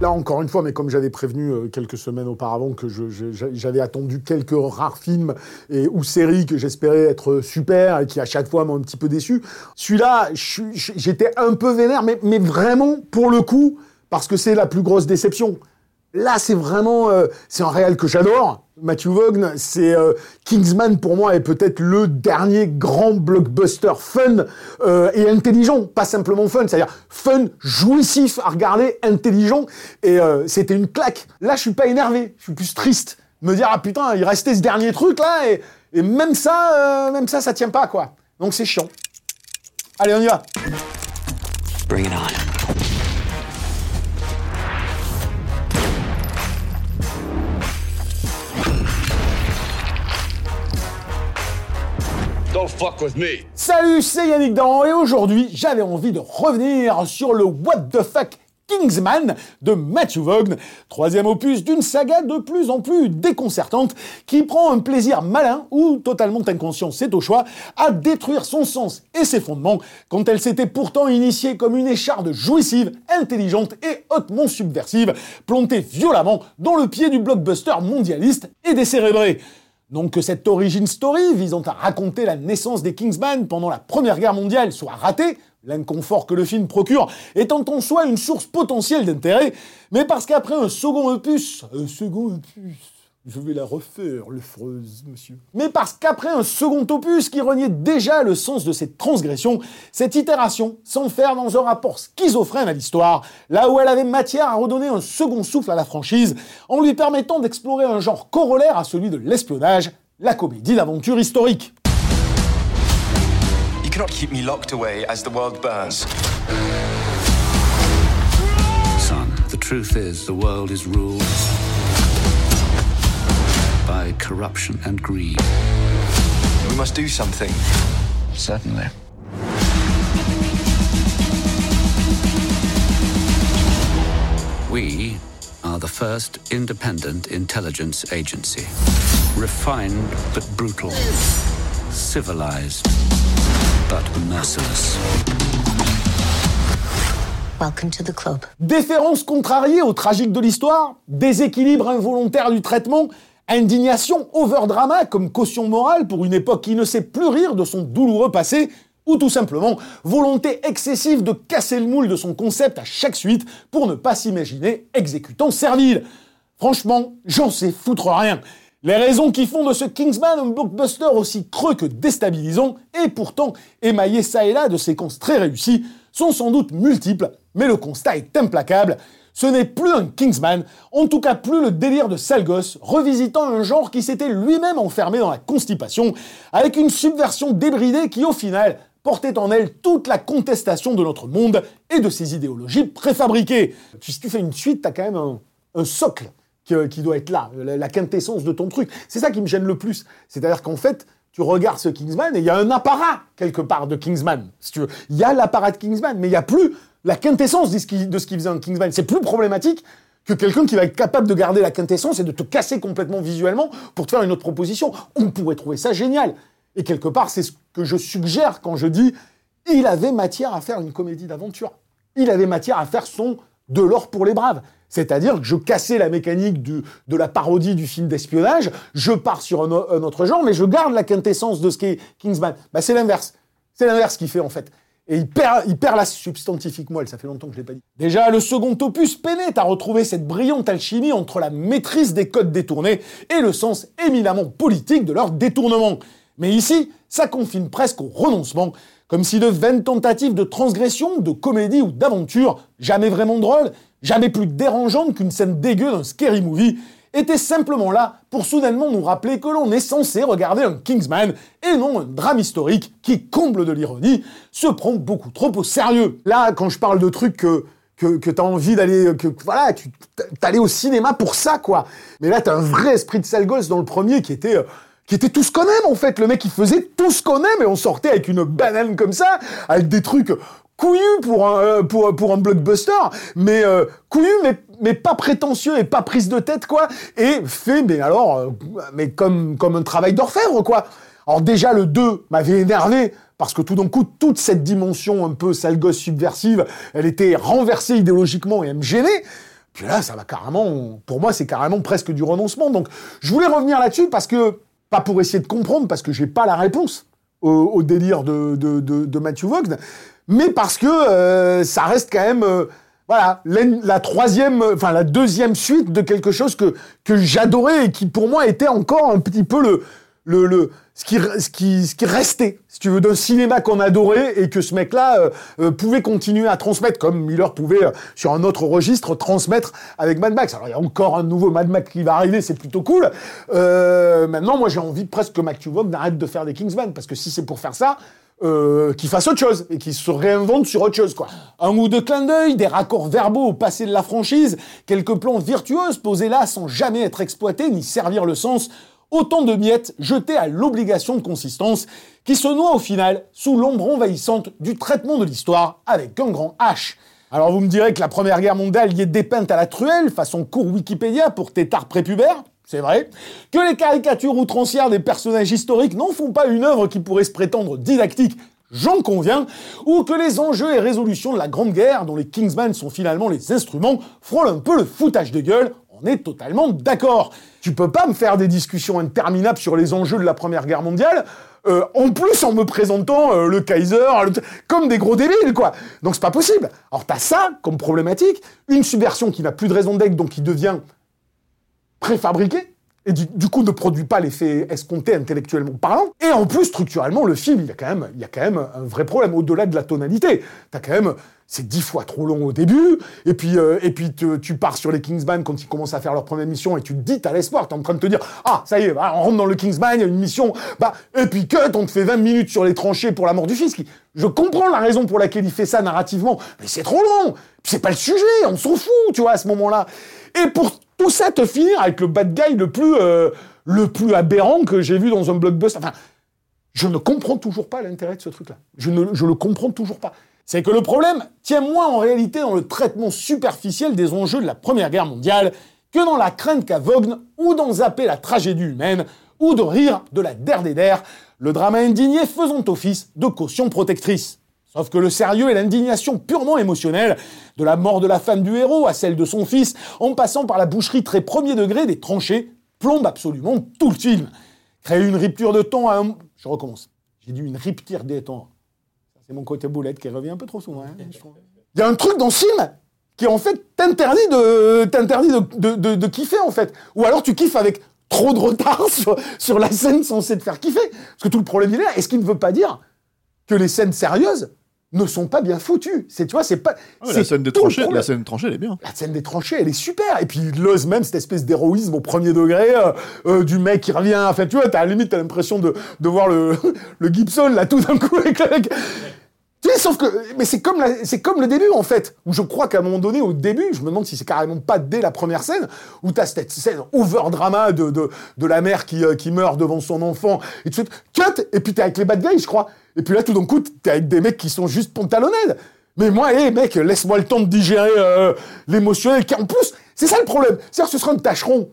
Là, encore une fois, mais comme j'avais prévenu euh, quelques semaines auparavant que j'avais attendu quelques rares films ou séries que j'espérais être super et qui à chaque fois m'ont un petit peu déçu, celui-là, j'étais un peu vénère, mais vraiment, pour le coup, parce que c'est la plus grosse déception. Là, c'est vraiment, euh, c'est un réel que j'adore. Matthew Vaughn, c'est euh, Kingsman pour moi est peut-être le dernier grand blockbuster fun euh, et intelligent, pas simplement fun, c'est-à-dire fun, jouissif à regarder, intelligent. Et c'était une claque. Là, je suis pas énervé, je suis plus triste. Me dire ah putain, il restait ce dernier truc là et, même ça, même ça, ça tient pas quoi. Donc c'est chiant. Allez, on y va. Bring it on. Salut, c'est Yannick Dan et aujourd'hui j'avais envie de revenir sur le What the fuck Kingsman de Matthew Vaughn, troisième opus d'une saga de plus en plus déconcertante qui prend un plaisir malin ou totalement inconscient, c'est au choix, à détruire son sens et ses fondements quand elle s'était pourtant initiée comme une écharde jouissive, intelligente et hautement subversive, plantée violemment dans le pied du blockbuster mondialiste et décérébré. Donc que cette origin story visant à raconter la naissance des Kingsman pendant la Première Guerre mondiale soit ratée, l'inconfort que le film procure étant en soi une source potentielle d'intérêt, mais parce qu'après un second opus, un second opus, je vais la refaire, le freuse, monsieur. Mais parce qu'après un second opus qui reniait déjà le sens de cette transgression, cette itération s'enferme dans un rapport schizophrène à l'histoire, là où elle avait matière à redonner un second souffle à la franchise, en lui permettant d'explorer un genre corollaire à celui de l'espionnage, la comédie d'aventure historique. You cannot keep me locked away as the world burns. Son, the truth is the world is ruled by corruption and greed. We must do something. Certainly. We are the first independent intelligence agency. Refined but brutal. Civilized but merciless. Welcome to the club. Déférence contrariée au tragique de l'histoire, déséquilibre involontaire du traitement, indignation overdrama comme caution morale pour une époque qui ne sait plus rire de son douloureux passé, ou tout simplement volonté excessive de casser le moule de son concept à chaque suite pour ne pas s'imaginer exécutant servile. Franchement, j'en sais foutre rien. Les raisons qui font de ce Kingsman un blockbuster aussi creux que déstabilisant, et pourtant émaillé ça et là de séquences très réussies, sont sans doute multiples, mais le constat est implacable. Ce n'est plus un Kingsman, en tout cas plus le délire de sale revisitant un genre qui s'était lui-même enfermé dans la constipation, avec une subversion débridée qui au final portait en elle toute la contestation de notre monde et de ses idéologies préfabriquées. Si tu fais une suite, t'as quand même un, socle qui, euh, qui doit être là, la, quintessence de ton truc. C'est ça qui me gêne le plus. C'est-à-dire qu'en fait, tu regardes ce Kingsman et il y a un apparat quelque part de Kingsman. Il y a l'apparat de Kingsman, mais il n'y a plus la quintessence de ce qui, de ce qui faisait un Kingsman. C'est plus problématique que quelqu'un qui va être capable de garder la quintessence et de te casser complètement visuellement pour te faire une autre proposition. On pourrait trouver ça génial. Et quelque part, c'est ce que je suggère quand je dis il avait matière à faire une comédie d'aventure. Il avait matière à faire son de l'or pour les braves. C'est-à-dire que je cassais la mécanique de la parodie du film d'espionnage, je pars sur un autre genre, mais je garde la quintessence de ce qu'est Kingsman. Bah, c'est l'inverse. C'est l'inverse qu'il fait en fait. Et il perd, la substantifique moelle, ça fait longtemps que je l'ai pas dit. Déjà, le second opus peinait à retrouver cette brillante alchimie entre la maîtrise des codes détournés et le sens éminemment politique de leur détournement. Mais ici, ça confine presque au renoncement, comme si de vaines tentatives de transgression, de comédie ou d'aventure, jamais vraiment drôles, jamais plus dérangeantes qu'une scène dégueu d'un scary movie, était simplement là pour soudainement nous rappeler que l'on est censé regarder un Kingsman et non un drame historique qui, comble de l'ironie, se prend beaucoup trop au sérieux. Là, quand je parle de trucs que que, que t'as envie d'aller, que voilà, tu t'allais au cinéma pour ça, quoi. Mais là, t'as un vrai esprit de sale gosse dans le premier qui était, euh, qui était tout ce qu'on aime, en fait. Le mec, il faisait tout ce qu'on aime et on sortait avec une banane comme ça, avec des trucs couillus pour un, euh, pour, pour un blockbuster, mais euh, couillus, mais, mais pas prétentieux et pas prise de tête, quoi. Et fait, mais alors, mais comme, un travail d'orfèvre, quoi. Alors déjà, le 2 m'avait énervé parce que tout d'un coup, toute cette dimension un peu sale gosse subversive, elle était renversée idéologiquement et elle me gênait. Puis là, ça va carrément, pour moi, c'est carrément presque du renoncement. Donc, je voulais revenir là-dessus parce que, pas pour essayer de comprendre, parce que j'ai pas la réponse au, délire de, de, de, Matthew Vaughn, mais parce que euh, ça reste quand même, euh, voilà, la, troisième, enfin la deuxième suite de quelque chose que, j'adorais et qui pour moi était encore un petit peu le, le, ce, qui, ce, ce qui restait, si tu veux, d'un cinéma qu'on adorait et que ce mec-là euh, euh, pouvait continuer à transmettre, comme Miller pouvait, euh, sur un autre registre, transmettre avec Mad Max. Alors, il y a encore un nouveau Mad Max qui va arriver, c'est plutôt cool. maintenant, moi, j'ai envie presque que Matthew Vaughn arrête de faire des Kingsman, parce que si c'est pour faire ça, euh, qu'il fasse autre chose et qu'il se réinvente sur autre chose, quoi. Un ou deux clins d'œil, des raccords verbaux au passé de la franchise, quelques plans virtuoses posés là sans jamais être exploités ni servir le sens Autant de miettes jetées à l'obligation de consistance qui se noient au final sous l'ombre envahissante du traitement de l'histoire avec un grand H. Alors vous me direz que la Première Guerre mondiale y est dépeinte à la truelle, façon cours Wikipédia pour tétards prépubères, c'est vrai, que les caricatures outrancières des personnages historiques n'en font pas une œuvre qui pourrait se prétendre didactique, j'en conviens, ou que les enjeux et résolutions de la Grande Guerre, dont les Kingsmen sont finalement les instruments, frôlent un peu le foutage de gueule, on est totalement d'accord. Tu peux pas me faire des discussions interminables sur les enjeux de la Première Guerre mondiale, euh, en plus en me présentant euh, le Kaiser comme des gros débiles, quoi. Donc c'est pas possible. Alors t'as ça comme problématique, une subversion qui n'a plus de raison d'être, donc qui devient préfabriquée, et du, coup ne produit pas l'effet escompté intellectuellement parlant. Et en plus, structurellement, le film, il y a quand même, il y a quand même un vrai problème, au-delà de la tonalité. T'as quand même c'est dix fois trop long au début, et puis, euh, et puis tu pars sur les Kingsman quand ils commencent à faire leur première mission, et tu te dis, t'as l'espoir, t'es en train de te dire, ah, ça y est, bah, on rentre dans le Kingsman, il y a une mission, bah, et puis que on te fait 20 minutes sur les tranchées pour la mort du fils. Je comprends la raison pour laquelle il fait ça narrativement, mais c'est trop long, c'est pas le sujet, on s'en fout, tu vois, à ce moment-là. Et pour tout ça, te finir avec le bad guy le plus, euh, le plus aberrant que j'ai vu dans un blockbuster, enfin, je ne comprends toujours pas l'intérêt de ce truc-là. Je ne le comprends toujours pas c'est que le problème tient moins en réalité dans le traitement superficiel des enjeux de la Première Guerre mondiale que dans la crainte qu'aveugle ou d'en zapper la tragédie humaine ou de rire de la der des der, le drama indigné faisant office de caution protectrice. Sauf que le sérieux et l'indignation purement émotionnelle, de la mort de la femme du héros à celle de son fils, en passant par la boucherie très premier degré des tranchées, plombent absolument tout le film. Créer une rupture de ton à un... Je recommence. J'ai dit une rupture des temps. C'est mon côté boulette qui revient un peu trop souvent, hein, Il y a un truc dans ce film qui, en fait, t'interdit de, t'interdit de, de, de, kiffer, en fait. Ou alors tu kiffes avec trop de retard sur, sur la scène censée te faire kiffer. Parce que tout le problème, il est là. Est-ce qu'il ne veut pas dire que les scènes sérieuses ne sont pas bien foutus. C'est tu vois, c'est pas. Ah la scène des tranchées, la scène des tranchées, elle est bien. La scène des tranchées, elle est super. Et puis il ose même cette espèce d'héroïsme au premier degré euh, euh, du mec qui revient. Enfin, tu vois, t'as à la limite t'as l'impression de, de voir le, le Gibson là tout d'un coup avec, avec... Tu sais, sauf que, mais c'est comme, c'est comme le début en fait, où je crois qu'à un moment donné, au début, je me demande si c'est carrément pas dès la première scène, où t'as cette scène over drama de, de, de la mère qui, euh, qui meurt devant son enfant, et tu fais cut, et puis t'es avec les bad guys, je crois. Et puis là, tout d'un coup, t'es avec des mecs qui sont juste pantalonnés. Mais moi, hé, mec, laisse-moi le temps de digérer euh, l'émotionnel. En plus, c'est ça le problème. C'est-à-dire, ce sera un tâcheron.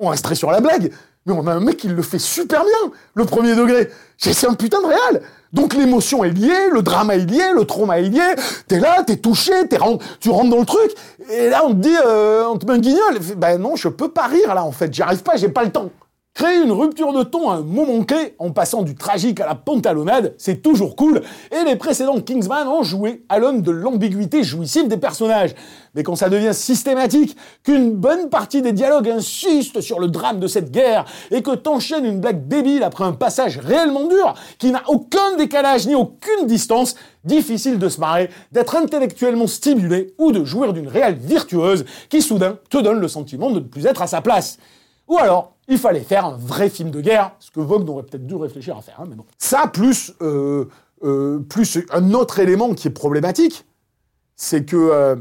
on resterait sur la blague. Mais on a un mec qui le fait super bien, le premier degré. C'est un putain de réel. Donc l'émotion est liée, le drama est lié, le trauma est lié. T'es là, t'es touché, t'es tu rentres dans le truc. Et là, on te dit, euh, on te met un guignol. Ben non, je peux pas rire là, en fait. J'y arrive pas, j'ai pas le temps. Créer une rupture de ton à un moment clé, en passant du tragique à la pantalonnade, c'est toujours cool, et les précédents Kingsman ont joué à l'homme de l'ambiguïté jouissive des personnages. Mais quand ça devient systématique, qu'une bonne partie des dialogues insistent sur le drame de cette guerre, et que t'enchaînes une blague débile après un passage réellement dur, qui n'a aucun décalage ni aucune distance, difficile de se marrer, d'être intellectuellement stimulé ou de jouir d'une réelle virtueuse qui soudain te donne le sentiment de ne plus être à sa place. Ou alors, il fallait faire un vrai film de guerre, ce que Vogue aurait peut-être dû réfléchir à faire, hein, mais bon. Ça, plus, euh, euh, plus un autre élément qui est problématique, c'est que, euh,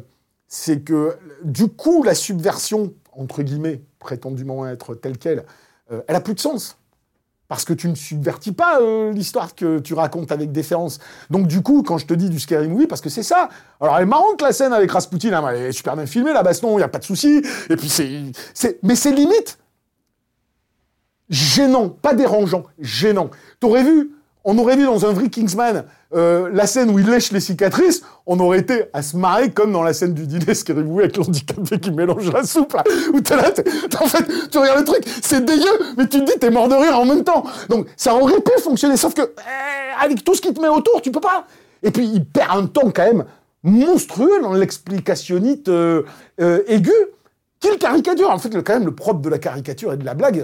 que, du coup, la subversion, entre guillemets, prétendument être telle qu'elle, elle a plus de sens parce que tu ne subvertis pas l'histoire que tu racontes avec déférence. Donc du coup, quand je te dis du scary movie, parce que c'est ça. Alors elle est marrante la scène avec Rasputin, hein, elle est super bien filmée, la baston, il n'y a pas de souci. Et puis c'est, mais c'est limite gênant, pas dérangeant, gênant. T'aurais vu, on aurait vu dans un vrai Kingsman euh, la scène où il lèche les cicatrices, on aurait été à se marrer comme dans la scène du dîner Movie avec l'handicapé qui mélange la soupe là, où t'es là, en fait, tu regardes le truc, c'est dégueu, mais tu te dis t'es mort de rire en même temps. Donc ça aurait pu fonctionner, sauf que eh, avec tout ce qui te met autour, tu peux pas. Et puis il perd un temps quand même monstrueux dans l'explicationnite euh, euh, aiguë qu'il caricature. En fait, quand même, le propre de la caricature et de la blague,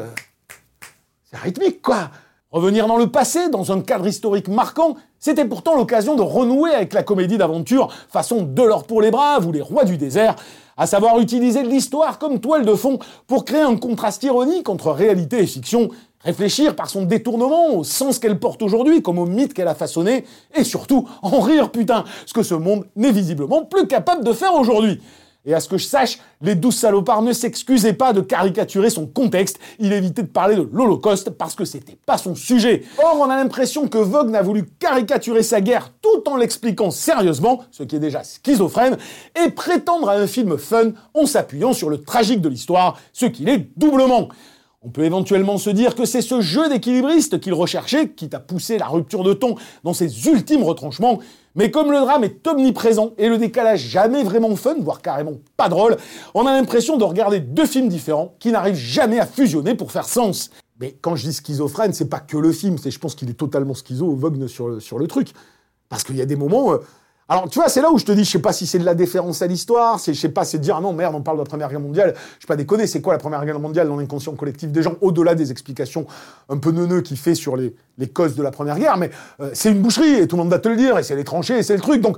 rythmique, quoi. Revenir dans le passé, dans un cadre historique marquant, c'était pourtant l'occasion de renouer avec la comédie d'aventure façon De l'or pour les braves ou Les rois du désert, à savoir utiliser l'histoire comme toile de fond pour créer un contraste ironique entre réalité et fiction, réfléchir par son détournement au sens qu'elle porte aujourd'hui comme au mythe qu'elle a façonné, et surtout en rire putain, ce que ce monde n'est visiblement plus capable de faire aujourd'hui. Et à ce que je sache, les douze salopards ne s'excusaient pas de caricaturer son contexte, il évitait de parler de l'Holocauste parce que c'était pas son sujet. Or, on a l'impression que Vogue n'a voulu caricaturer sa guerre tout en l'expliquant sérieusement, ce qui est déjà schizophrène, et prétendre à un film fun en s'appuyant sur le tragique de l'histoire, ce qu'il est doublement. On peut éventuellement se dire que c'est ce jeu d'équilibriste qu'il recherchait, qui t'a poussé la rupture de ton dans ses ultimes retranchements, mais comme le drame est omniprésent et le décalage jamais vraiment fun, voire carrément pas drôle, on a l'impression de regarder deux films différents qui n'arrivent jamais à fusionner pour faire sens. Mais quand je dis schizophrène, c'est pas que le film, c'est je pense qu'il est totalement schizo, Vogue sur le, sur le truc. Parce qu'il y a des moments, euh, alors, tu vois, c'est là où je te dis, je sais pas si c'est de la déférence à l'histoire, je sais pas, c'est de dire, ah non, merde, on parle de la Première Guerre mondiale. Je sais pas déconner, c'est quoi la Première Guerre mondiale dans l'inconscient collectif des gens, au-delà des explications un peu neuneux qu'il fait sur les, causes de la Première Guerre, mais euh, c'est une boucherie, et tout le monde va te le dire, et c'est les tranchées, et c'est le truc. Donc,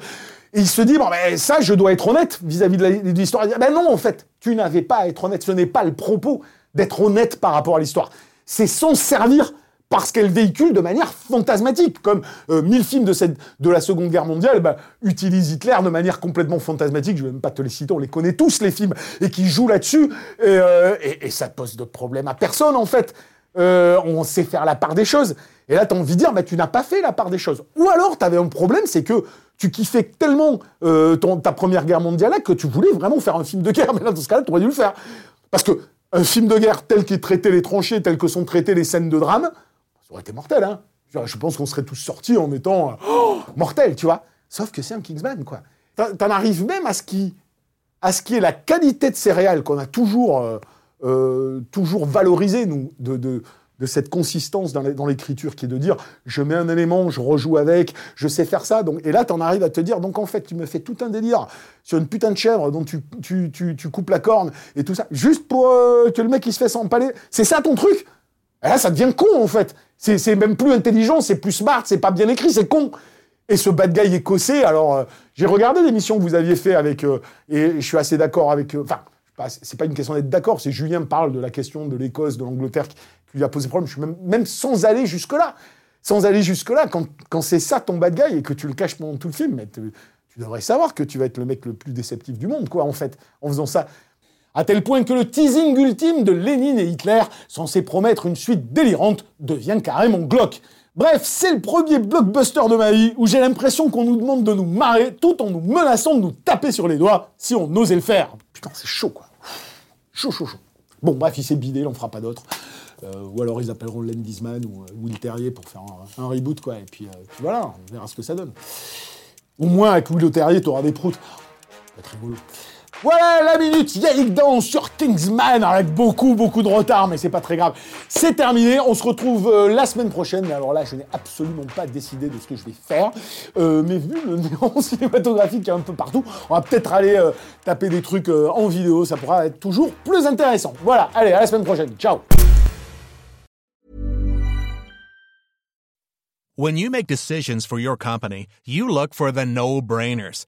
il se dit, bon, ben, ça, je dois être honnête vis-à-vis de l'histoire. Ben non, en fait, tu n'avais pas à être honnête, ce n'est pas le propos d'être honnête par rapport à l'histoire. C'est s'en servir parce qu'elle véhicule de manière fantasmatique, comme euh, mille films de, la Seconde Guerre mondiale bah, utilisent Hitler de manière complètement fantasmatique. Je ne vais même pas te les citer, on les connaît tous les films et qui jouent là-dessus, et, euh, et, ça pose de problème à personne en fait. Euh, on sait faire la part des choses. Et là, tu as envie de dire, bah, tu n'as pas fait la part des choses. Ou alors, tu avais un problème, c'est que tu kiffais tellement ton, ta première guerre mondiale que tu voulais vraiment faire un film de guerre. Mais là, dans ce cas-là, tu aurais dû le faire. Parce que un film de guerre tel qu'il traitait les tranchées, tel que sont traitées les scènes de drame, ça aurait été mortel, hein. Je pense qu'on serait tous sortis en étant oh, mortel, tu vois. Sauf que c'est un Kingsman, quoi. T'en arrives même à ce qui, à ce qui est la qualité de céréales qu'on a toujours, euh, euh, toujours valorisé, nous, de, de, cette consistance dans l'écriture, qui est de dire je mets un élément, je rejoue avec, je sais faire ça. Donc, et là, t'en arrives à te dire donc en fait, tu me fais tout un délire sur une putain de chèvre dont tu, tu, tu, coupes la corne et tout ça, juste pour euh, que le mec il se fait s'empaler. C'est ça ton truc? Et là, ça devient con, en fait. C'est même plus intelligent, c'est plus smart, c'est pas bien écrit, c'est con. Et ce bad guy écossais, alors, euh, j'ai regardé l'émission que vous aviez fait avec, euh, et je suis assez d'accord avec, euh, enfin, c'est pas une question d'être d'accord, c'est Julien parle de la question de l'Écosse, de l'Angleterre qui, lui a posé problème. Je suis même, sans aller jusque-là, sans aller jusque-là, quand, quand c'est ça ton bad guy et que tu le caches pendant tout le film, mais tu devrais savoir que tu vas être le mec le plus déceptif du monde, quoi, en fait, en faisant ça à tel point que le teasing ultime de Lénine et Hitler, censé promettre une suite délirante, devient carrément glauque. Bref, c'est le premier blockbuster de ma vie où j'ai l'impression qu'on nous demande de nous marrer tout en nous menaçant de nous taper sur les doigts si on osait le faire. Putain, c'est chaud quoi. Chaud, chaud, chaud. Bon, bref, il s'est bidé, il en fera pas d'autres. Euh, ou alors ils appelleront Len Wiseman ou euh, Will Terrier pour faire un, reboot, quoi. Et puis, euh, voilà, on verra ce que ça donne. Au moins, avec Will Terrier, t'auras des proutes. Être rigolo. Voilà la minute vieille dent sur Kingsman avec beaucoup beaucoup de retard, mais c'est pas très grave. C'est terminé. On se retrouve euh, la semaine prochaine. Mais alors là, je n'ai absolument pas décidé de ce que je vais faire. Euh, mais vu le néant cinématographique qui est un peu partout, on va peut-être aller euh, taper des trucs en vidéo. Ça pourra être toujours plus intéressant. Voilà. Allez, à la semaine prochaine. Ciao. When you make decisions for your company, you look for the no-brainers.